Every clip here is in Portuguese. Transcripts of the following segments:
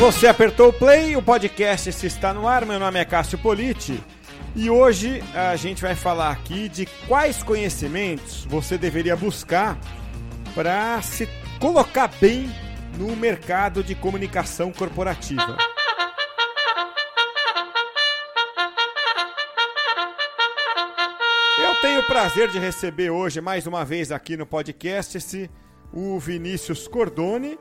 Você apertou o play, o podcast se está no ar. Meu nome é Cássio Politi e hoje a gente vai falar aqui de quais conhecimentos você deveria buscar para se colocar bem no mercado de comunicação corporativa. Eu tenho o prazer de receber hoje mais uma vez aqui no podcast o Vinícius Cordone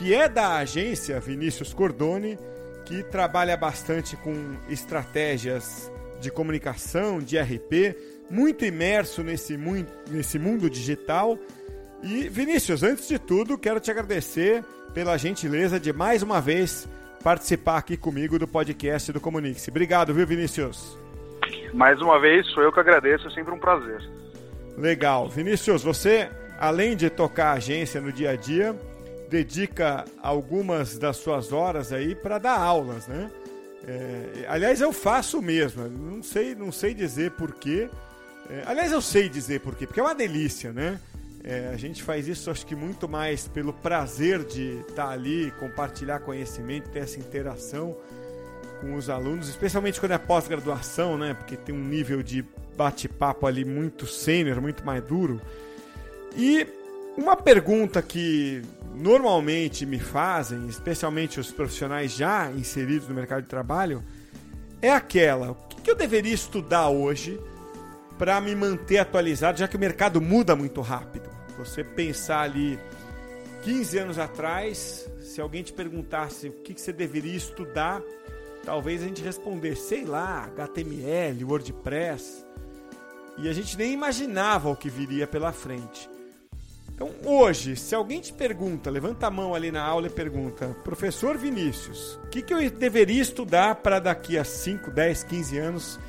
que é da agência Vinícius Cordone, que trabalha bastante com estratégias de comunicação, de RP, muito imerso nesse, nesse mundo digital. E Vinícius, antes de tudo, quero te agradecer pela gentileza de mais uma vez participar aqui comigo do podcast do Comunique-se. Obrigado, viu, Vinícius? Mais uma vez, sou eu que agradeço, é sempre um prazer. Legal. Vinícius, você, além de tocar a agência no dia a dia, dedica algumas das suas horas aí para dar aulas, né? É, aliás, eu faço mesmo, não sei, não sei dizer porquê. É, aliás, eu sei dizer porquê, porque é uma delícia, né? É, a gente faz isso, acho que muito mais pelo prazer de estar tá ali, compartilhar conhecimento, ter essa interação com os alunos, especialmente quando é pós-graduação, né? Porque tem um nível de bate-papo ali muito sênior, muito mais duro. E uma pergunta que normalmente me fazem, especialmente os profissionais já inseridos no mercado de trabalho, é aquela: o que eu deveria estudar hoje para me manter atualizado, já que o mercado muda muito rápido? Você pensar ali 15 anos atrás, se alguém te perguntasse o que você deveria estudar, talvez a gente respondesse, sei lá, HTML, WordPress. E a gente nem imaginava o que viria pela frente. Então, hoje, se alguém te pergunta, levanta a mão ali na aula e pergunta, professor Vinícius, o que, que eu deveria estudar para daqui a 5, 10, 15 anos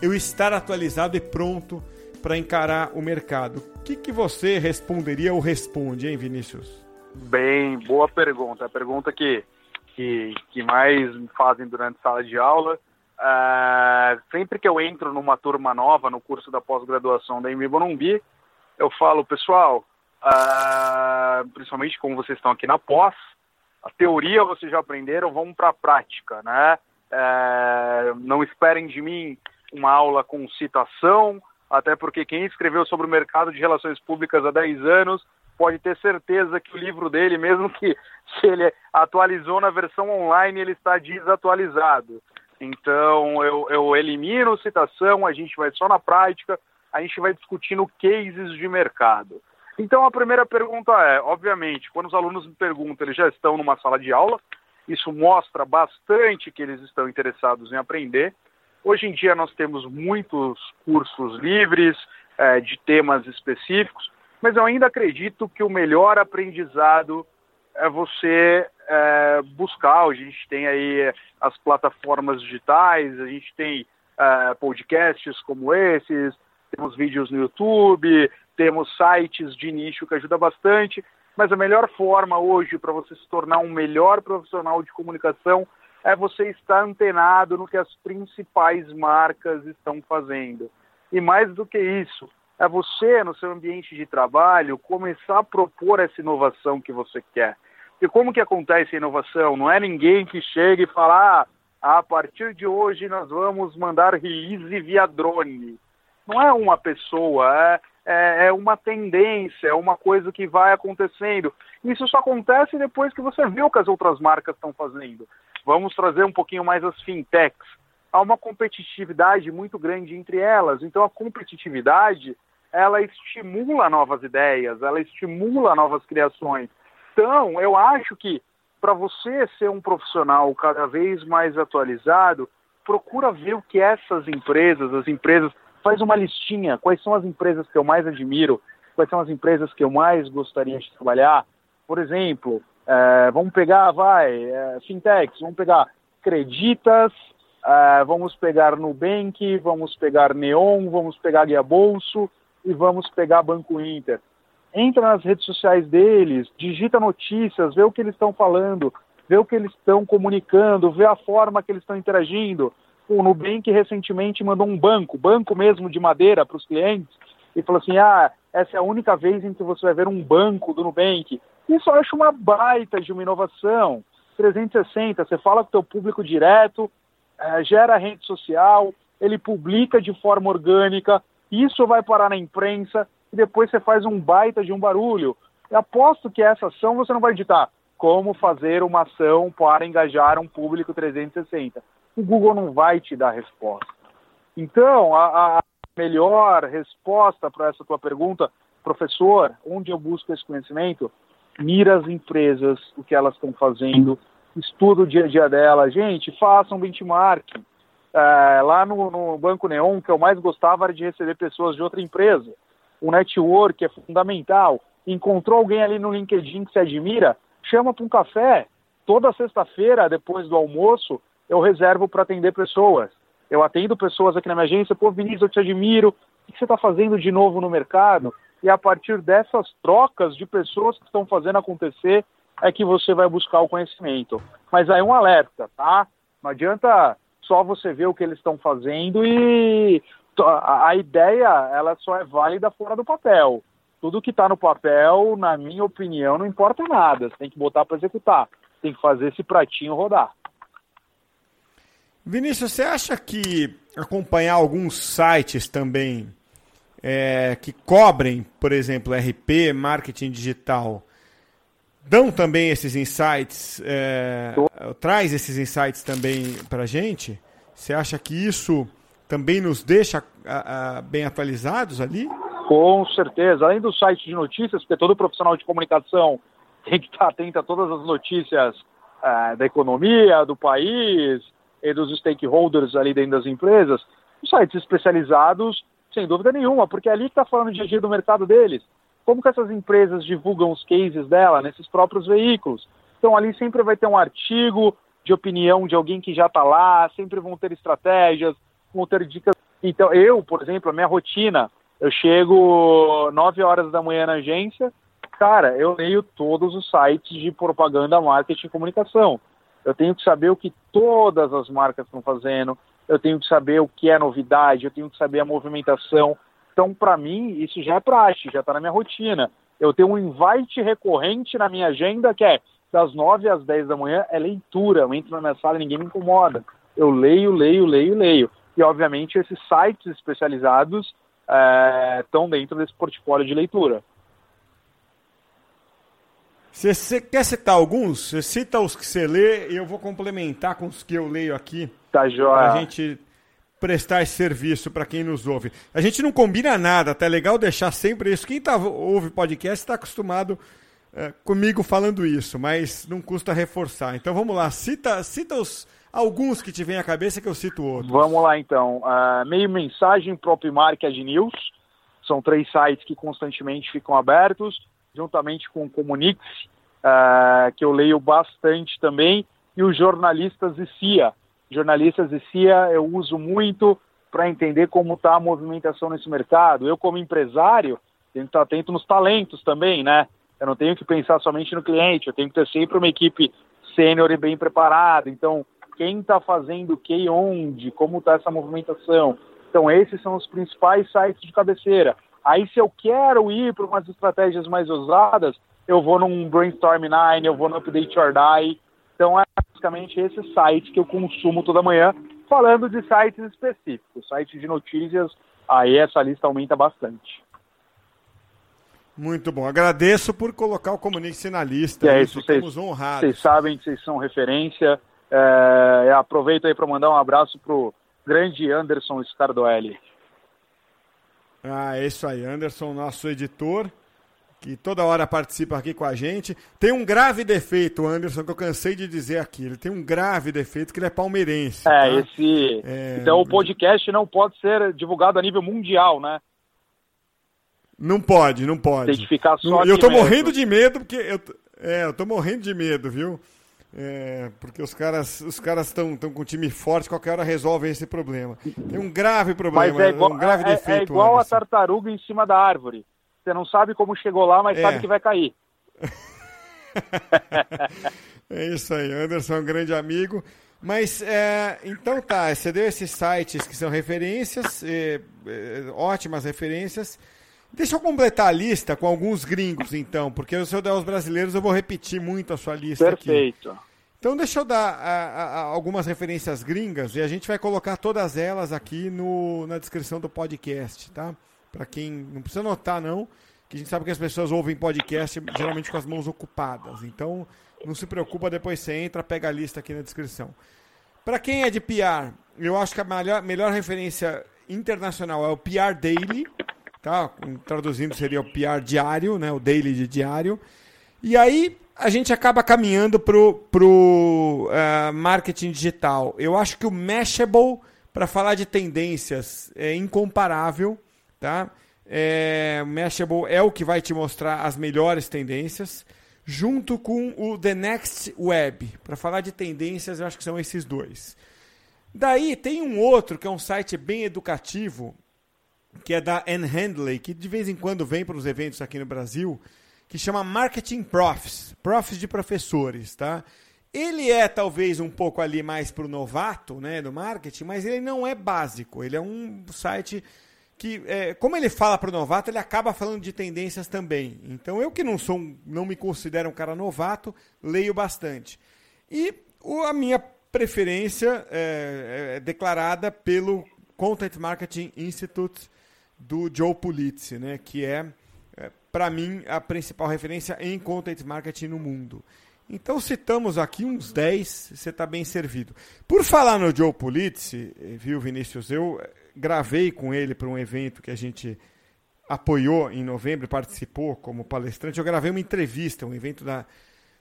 eu estar atualizado e pronto para encarar o mercado? O que, que você responderia ou responde, hein, Vinícius? Bem, boa pergunta. A pergunta que, que, que mais me fazem durante sala de aula. Uh, sempre que eu entro numa turma nova no curso da pós-graduação da MB eu falo, pessoal, uh, principalmente como vocês estão aqui na pós, a teoria vocês já aprenderam, vamos para a prática, né? Uh, não esperem de mim uma aula com citação, até porque quem escreveu sobre o mercado de relações públicas há 10 anos pode ter certeza que o livro dele, mesmo que se ele atualizou na versão online, ele está desatualizado. Então eu, eu elimino citação, a gente vai só na prática, a gente vai discutindo cases de mercado. Então a primeira pergunta é, obviamente, quando os alunos me perguntam, eles já estão numa sala de aula, isso mostra bastante que eles estão interessados em aprender. Hoje em dia nós temos muitos cursos livres é, de temas específicos, mas eu ainda acredito que o melhor aprendizado é você é, buscar. A gente tem aí as plataformas digitais, a gente tem é, podcasts como esses, temos vídeos no YouTube, temos sites de nicho que ajuda bastante, mas a melhor forma hoje para você se tornar um melhor profissional de comunicação é você estar antenado no que as principais marcas estão fazendo. E mais do que isso, é você, no seu ambiente de trabalho, começar a propor essa inovação que você quer. E como que acontece a inovação? Não é ninguém que chega e fala, ah, a partir de hoje nós vamos mandar release via drone. Não é uma pessoa, é, é, é uma tendência, é uma coisa que vai acontecendo. Isso só acontece depois que você vê o que as outras marcas estão fazendo. Vamos trazer um pouquinho mais as fintechs. Há uma competitividade muito grande entre elas. Então a competitividade ela estimula novas ideias, ela estimula novas criações. Então eu acho que para você ser um profissional cada vez mais atualizado, procura ver o que essas empresas, as empresas faz uma listinha, quais são as empresas que eu mais admiro, quais são as empresas que eu mais gostaria de trabalhar. Por exemplo, é, vamos pegar, vai, é, fintechs, vamos pegar Creditas, é, vamos pegar Nubank, vamos pegar Neon, vamos pegar Guia Bolso e vamos pegar Banco Inter. Entra nas redes sociais deles, digita notícias, vê o que eles estão falando, vê o que eles estão comunicando, vê a forma que eles estão interagindo o Nubank recentemente mandou um banco, banco mesmo de madeira para os clientes, e falou assim: ah, essa é a única vez em que você vai ver um banco do Nubank. Isso eu acho uma baita de uma inovação. 360, você fala com o teu público direto, é, gera rede social, ele publica de forma orgânica, isso vai parar na imprensa e depois você faz um baita de um barulho. Eu aposto que essa ação você não vai editar como fazer uma ação para engajar um público 360. O Google não vai te dar resposta. Então, a, a melhor resposta para essa tua pergunta, professor, onde eu busco esse conhecimento? Mira as empresas, o que elas estão fazendo, estuda o dia a dia delas. Gente, façam benchmarking. É, lá no, no, Banco Neon, que eu mais gostava era de receber pessoas de outra empresa. O network é fundamental. Encontrou alguém ali no LinkedIn que se admira, chama para um café. Toda sexta-feira, depois do almoço, eu reservo para atender pessoas. Eu atendo pessoas aqui na minha agência, pô, Vinícius, eu te admiro, o que você está fazendo de novo no mercado? E a partir dessas trocas de pessoas que estão fazendo acontecer, é que você vai buscar o conhecimento. Mas aí um alerta, tá? Não adianta só você ver o que eles estão fazendo e a ideia ela só é válida fora do papel. Tudo que está no papel, na minha opinião, não importa nada. Você tem que botar para executar. Tem que fazer esse pratinho rodar. Vinícius, você acha que acompanhar alguns sites também é, que cobrem, por exemplo, RP, marketing digital, dão também esses insights, é, traz esses insights também para a gente? Você acha que isso também nos deixa a, a, bem atualizados ali? Com certeza. Além do site de notícias, porque todo profissional de comunicação tem que estar atento a todas as notícias é, da economia, do país, e dos stakeholders ali dentro das empresas, os sites especializados, sem dúvida nenhuma, porque é ali que está falando de agir do mercado deles. Como que essas empresas divulgam os cases dela nesses próprios veículos? Então ali sempre vai ter um artigo de opinião de alguém que já está lá, sempre vão ter estratégias, vão ter dicas. Então eu, por exemplo, a minha rotina, eu chego 9 horas da manhã na agência, cara, eu leio todos os sites de propaganda, marketing e comunicação eu tenho que saber o que todas as marcas estão fazendo, eu tenho que saber o que é novidade, eu tenho que saber a movimentação. Então, para mim, isso já é prática, já está na minha rotina. Eu tenho um invite recorrente na minha agenda que é das 9 às 10 da manhã, é leitura. Eu entro na minha sala e ninguém me incomoda. Eu leio, leio, leio, leio. E, obviamente, esses sites especializados estão é, dentro desse portfólio de leitura. Você quer citar alguns? Você cita os que você lê e eu vou complementar com os que eu leio aqui. Tá joia. Pra gente prestar esse serviço para quem nos ouve. A gente não combina nada, tá é legal deixar sempre isso. Quem tá, ouve podcast está acostumado é, comigo falando isso, mas não custa reforçar. Então vamos lá, cita, cita os, alguns que te vem à cabeça que eu cito outros. Vamos lá então. Uh, meio mensagem, próprio Market News. São três sites que constantemente ficam abertos juntamente com o Comunix, uh, que eu leio bastante também, e os jornalistas e CIA. Jornalistas e CIA eu uso muito para entender como está a movimentação nesse mercado. Eu, como empresário, tenho que estar atento nos talentos também, né? Eu não tenho que pensar somente no cliente, eu tenho que ter sempre uma equipe sênior e bem preparada. Então, quem está fazendo o que e onde, como está essa movimentação. Então, esses são os principais sites de cabeceira. Aí, se eu quero ir para umas estratégias mais ousadas, eu vou num Brainstorm 9, eu vou no Update or Die. Então, é basicamente esse site que eu consumo toda manhã, falando de sites específicos. Sites de notícias, aí essa lista aumenta bastante. Muito bom. Agradeço por colocar o Comunique na lista. E é isso, Ficamos vocês, honrados. Vocês sabem que vocês são referência. É, aproveito aí para mandar um abraço para o grande Anderson Scardoelli. Ah, é isso aí. Anderson, nosso editor, que toda hora participa aqui com a gente. Tem um grave defeito, Anderson, que eu cansei de dizer aqui. Ele tem um grave defeito que ele é palmeirense. É, tá? esse. É... Então o podcast não pode ser divulgado a nível mundial, né? Não pode, não pode. Tem que ficar só. Eu tô mesmo. morrendo de medo, porque. Eu, é, eu tô morrendo de medo, viu? É, porque os caras os caras estão tão com um time forte, qualquer hora resolvem esse problema. Tem um grave problema, é igual, um grave é, defeito. É igual Anderson. a tartaruga em cima da árvore. Você não sabe como chegou lá, mas é. sabe que vai cair. é isso aí, Anderson é um grande amigo. Mas é, então tá, você deu esses sites que são referências, é, é, ótimas referências. Deixa eu completar a lista com alguns gringos, então, porque se eu der os brasileiros, eu vou repetir muito a sua lista Perfeito. aqui. Então deixa eu dar a, a, algumas referências gringas e a gente vai colocar todas elas aqui no, na descrição do podcast, tá? Para quem não precisa notar não, que a gente sabe que as pessoas ouvem podcast geralmente com as mãos ocupadas. Então não se preocupa, depois você entra, pega a lista aqui na descrição. Para quem é de PR, eu acho que a melhor, melhor referência internacional é o PR Daily, tá? Traduzindo seria o PR diário, né? O daily de diário. E aí a gente acaba caminhando pro, pro uh, marketing digital. Eu acho que o Mashable, para falar de tendências, é incomparável, tá? É, Mashable é o que vai te mostrar as melhores tendências, junto com o The Next Web. Para falar de tendências, eu acho que são esses dois. Daí tem um outro que é um site bem educativo, que é da Anne Handley, que de vez em quando vem para os eventos aqui no Brasil, que chama Marketing Profs, profs de professores, tá? Ele é talvez um pouco ali mais para o novato, né, do marketing, mas ele não é básico. Ele é um site que, é, como ele fala para o novato, ele acaba falando de tendências também. Então eu que não sou, não me considero um cara novato, leio bastante. E o, a minha preferência é, é, declarada pelo Content Marketing Institute do Joe Pulizzi, né, que é, é para mim, a principal referência em Content Marketing no mundo. Então citamos aqui uns 10, você está bem servido. Por falar no Joe Pulizzi, viu, Vinícius, eu gravei com ele para um evento que a gente apoiou em novembro, participou como palestrante. Eu gravei uma entrevista, um evento da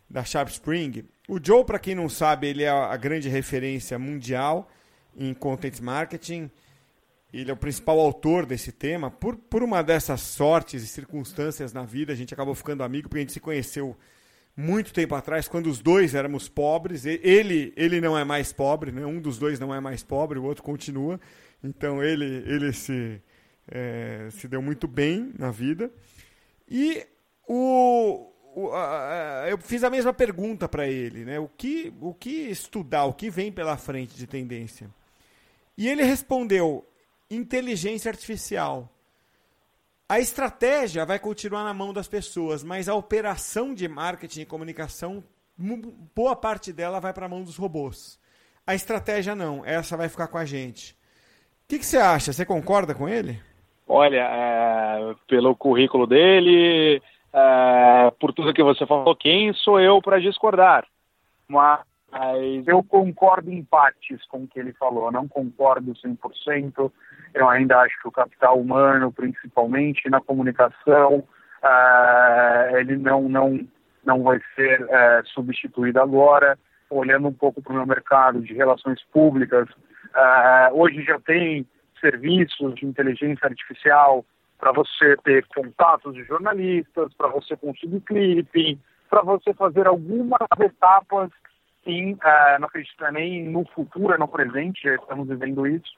da Sharp Spring. O Joe, para quem não sabe, ele é a grande referência mundial em content marketing. Ele é o principal autor desse tema. Por, por uma dessas sortes e circunstâncias na vida, a gente acabou ficando amigo, porque a gente se conheceu muito tempo atrás, quando os dois éramos pobres. Ele, ele não é mais pobre, né? um dos dois não é mais pobre, o outro continua. Então ele, ele se, é, se deu muito bem na vida. E o, eu fiz a mesma pergunta para ele, né? O que, o que estudar, o que vem pela frente de tendência? E ele respondeu: inteligência artificial. A estratégia vai continuar na mão das pessoas, mas a operação de marketing e comunicação, boa parte dela vai para a mão dos robôs. A estratégia não, essa vai ficar com a gente. O que, que você acha? Você concorda com ele? Olha, é, pelo currículo dele, é, por tudo que você falou, quem sou eu para discordar? Mas eu concordo em partes com o que ele falou, não concordo 100%. Eu ainda acho que o capital humano, principalmente na comunicação, é, ele não, não, não vai ser é, substituído agora. Olhando um pouco para o meu mercado de relações públicas, é, hoje já tem serviços de inteligência artificial para você ter contatos de jornalistas, para você conseguir clipe, para você fazer algumas etapas, sim, uh, não acredito nem no futuro, é no presente, já estamos vivendo isso,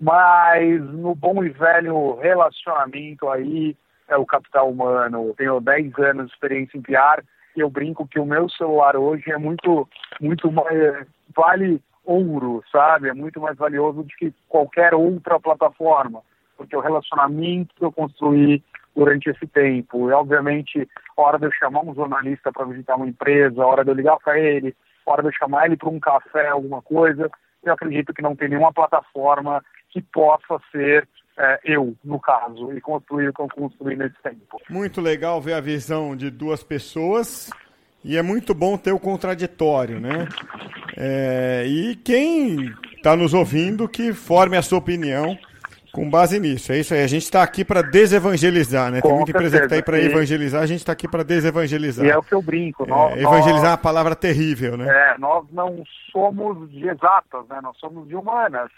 mas no bom e velho relacionamento aí, é o capital humano. Tenho 10 anos de experiência em PR e eu brinco que o meu celular hoje é muito, muito mais, vale ouro, sabe? É muito mais valioso do que qualquer outra plataforma porque o relacionamento que eu construí durante esse tempo, e obviamente, a hora de eu chamar um jornalista para visitar uma empresa, a hora de eu ligar para ele, a hora de eu chamar ele para um café, alguma coisa, eu acredito que não tem nenhuma plataforma que possa ser é, eu, no caso, e construir o que eu construí nesse tempo. Muito legal ver a visão de duas pessoas e é muito bom ter o contraditório, né? É, e quem está nos ouvindo que forme a sua opinião com base nisso, é isso aí. A gente está aqui para desevangelizar, né? Com Tem muita empresa que está aí para evangelizar, a gente está aqui para desevangelizar. E é o que eu brinco. É, nós, evangelizar é uma palavra terrível, né? É, nós não somos de exatas, né? Nós somos de humanas.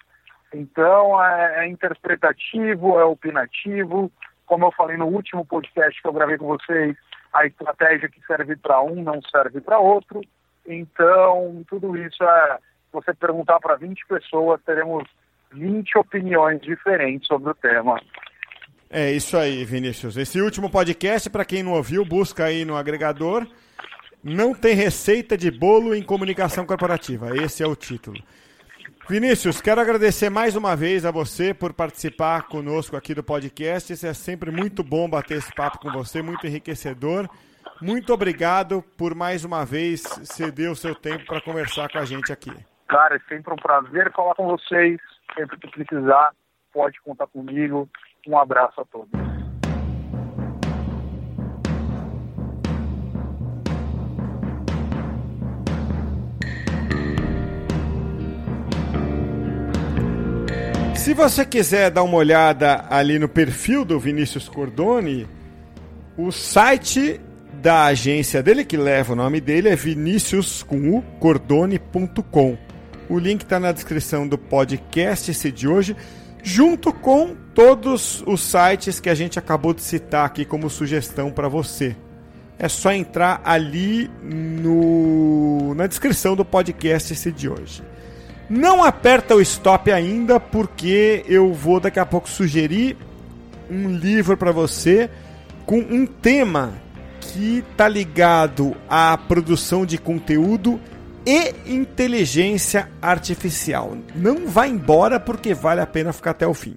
Então, é, é interpretativo, é opinativo. Como eu falei no último podcast que eu gravei com vocês, a estratégia que serve para um não serve para outro. Então, tudo isso é. Você perguntar para 20 pessoas, teremos 20 opiniões diferentes sobre o tema. É isso aí, Vinícius. Esse último podcast, para quem não ouviu, busca aí no agregador. Não tem receita de bolo em comunicação corporativa. Esse é o título. Vinícius, quero agradecer mais uma vez a você por participar conosco aqui do podcast. Isso é sempre muito bom bater esse papo com você, muito enriquecedor. muito obrigado por mais uma vez ceder o seu tempo para conversar com a gente aqui. Cara, é sempre um prazer falar com vocês. Sempre que precisar, pode contar comigo. Um abraço a todos. Se você quiser dar uma olhada ali no perfil do Vinícius Cordoni, o site da agência dele, que leva o nome dele, é viniciuscordone.com. O link está na descrição do podcast esse de hoje, junto com todos os sites que a gente acabou de citar aqui como sugestão para você. É só entrar ali no, na descrição do podcast esse de hoje. Não aperta o stop ainda, porque eu vou daqui a pouco sugerir um livro para você com um tema que está ligado à produção de conteúdo e inteligência artificial. Não vá embora porque vale a pena ficar até o fim.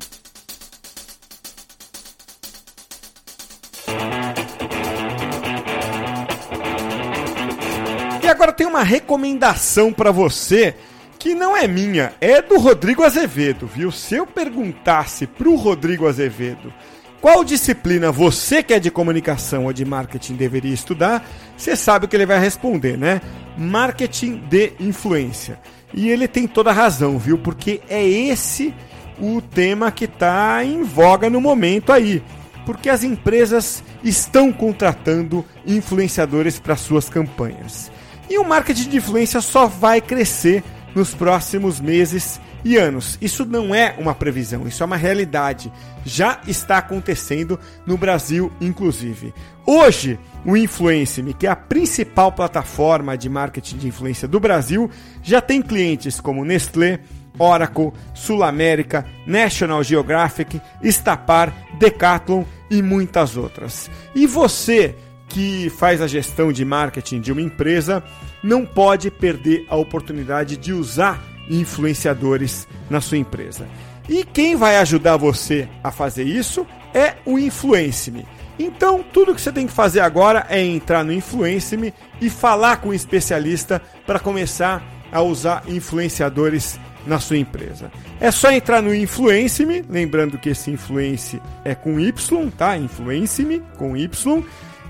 E agora tem uma recomendação para você que não é minha, é do Rodrigo Azevedo, viu? Se eu perguntasse pro Rodrigo Azevedo qual disciplina você que é de comunicação ou de marketing deveria estudar, você sabe o que ele vai responder, né? Marketing de influência. E ele tem toda a razão, viu? Porque é esse o tema que está em voga no momento aí. Porque as empresas estão contratando influenciadores para suas campanhas. E o marketing de influência só vai crescer nos próximos meses e anos. Isso não é uma previsão, isso é uma realidade. Já está acontecendo no Brasil, inclusive. Hoje, o Influence-me, que é a principal plataforma de marketing de influência do Brasil, já tem clientes como Nestlé, Oracle, Sul América, National Geographic, Estapar, Decathlon e muitas outras. E você que faz a gestão de marketing de uma empresa não pode perder a oportunidade de usar influenciadores na sua empresa. E quem vai ajudar você a fazer isso é o Influence-me. Então, tudo que você tem que fazer agora é entrar no Influence-me e falar com um especialista para começar a usar influenciadores na sua empresa. É só entrar no Influence-me, lembrando que esse influence é com Y, tá? Influence-me com Y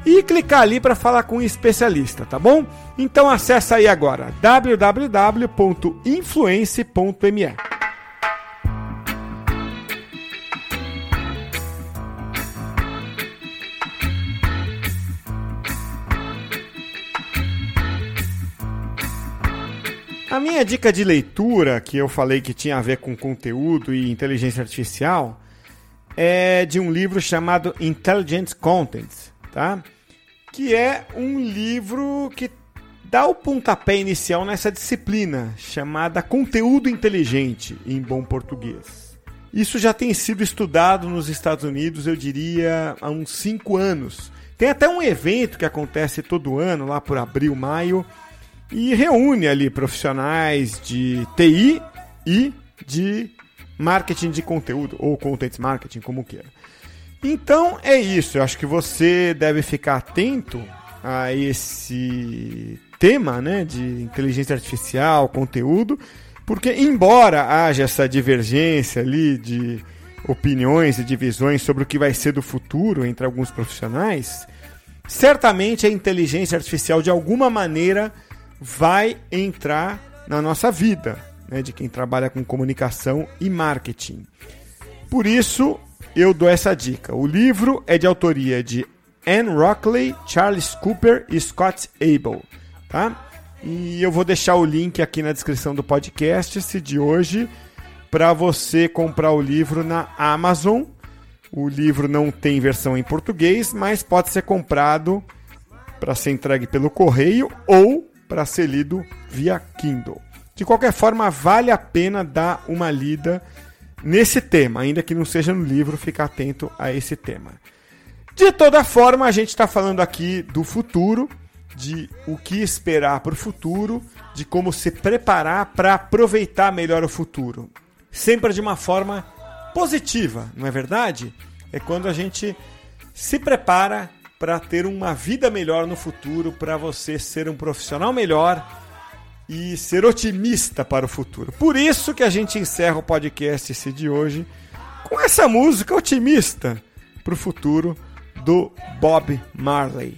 e clicar ali para falar com um especialista, tá bom? Então acessa aí agora www.influence.me. A minha dica de leitura, que eu falei que tinha a ver com conteúdo e inteligência artificial, é de um livro chamado Intelligent Content, tá? Que é um livro que dá o pontapé inicial nessa disciplina chamada conteúdo inteligente em bom português. Isso já tem sido estudado nos Estados Unidos, eu diria, há uns 5 anos. Tem até um evento que acontece todo ano, lá por abril, maio, e reúne ali profissionais de TI e de marketing de conteúdo, ou content marketing, como queira. Então é isso, eu acho que você deve ficar atento a esse tema né, de inteligência artificial, conteúdo, porque embora haja essa divergência ali de opiniões e divisões sobre o que vai ser do futuro entre alguns profissionais, certamente a inteligência artificial de alguma maneira vai entrar na nossa vida, né, de quem trabalha com comunicação e marketing. Por isso, eu dou essa dica. O livro é de autoria de Anne Rockley, Charles Cooper e Scott Abel, tá? E eu vou deixar o link aqui na descrição do podcast de hoje para você comprar o livro na Amazon. O livro não tem versão em português, mas pode ser comprado para ser entregue pelo correio ou para ser lido via Kindle. De qualquer forma, vale a pena dar uma lida nesse tema, ainda que não seja no livro, ficar atento a esse tema. De toda forma, a gente está falando aqui do futuro, de o que esperar para o futuro, de como se preparar para aproveitar melhor o futuro. Sempre de uma forma positiva, não é verdade? É quando a gente se prepara para ter uma vida melhor no futuro, para você ser um profissional melhor e ser otimista para o futuro. Por isso que a gente encerra o podcast de hoje com essa música otimista para o futuro do Bob Marley.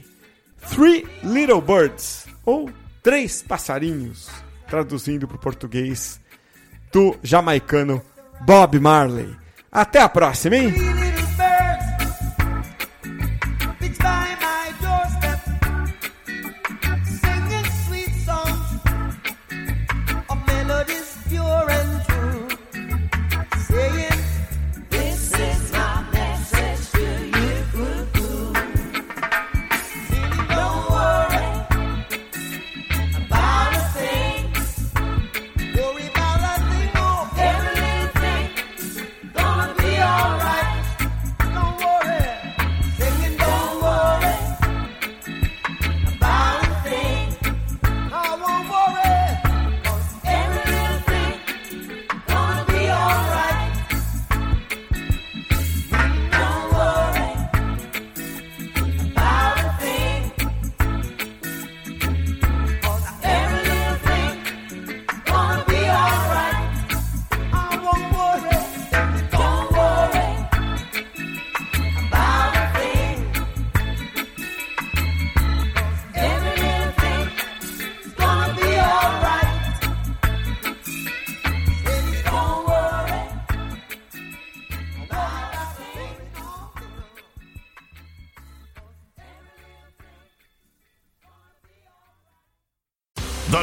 Three Little Birds, ou Três Passarinhos, traduzindo para o português, do jamaicano Bob Marley. Até a próxima, hein?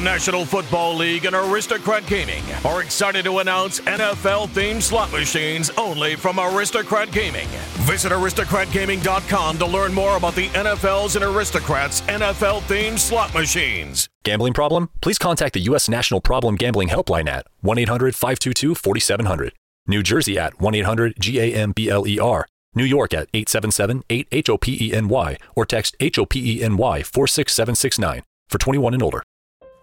National Football League and Aristocrat Gaming are excited to announce NFL themed slot machines only from Aristocrat Gaming. Visit aristocratgaming.com to learn more about the NFL's and Aristocrats NFL themed slot machines. Gambling problem? Please contact the U.S. National Problem Gambling Helpline at 1 800 522 4700. New Jersey at 1 800 GAMBLER. New York at 877 8 HOPENY or text HOPENY 46769 for 21 and older.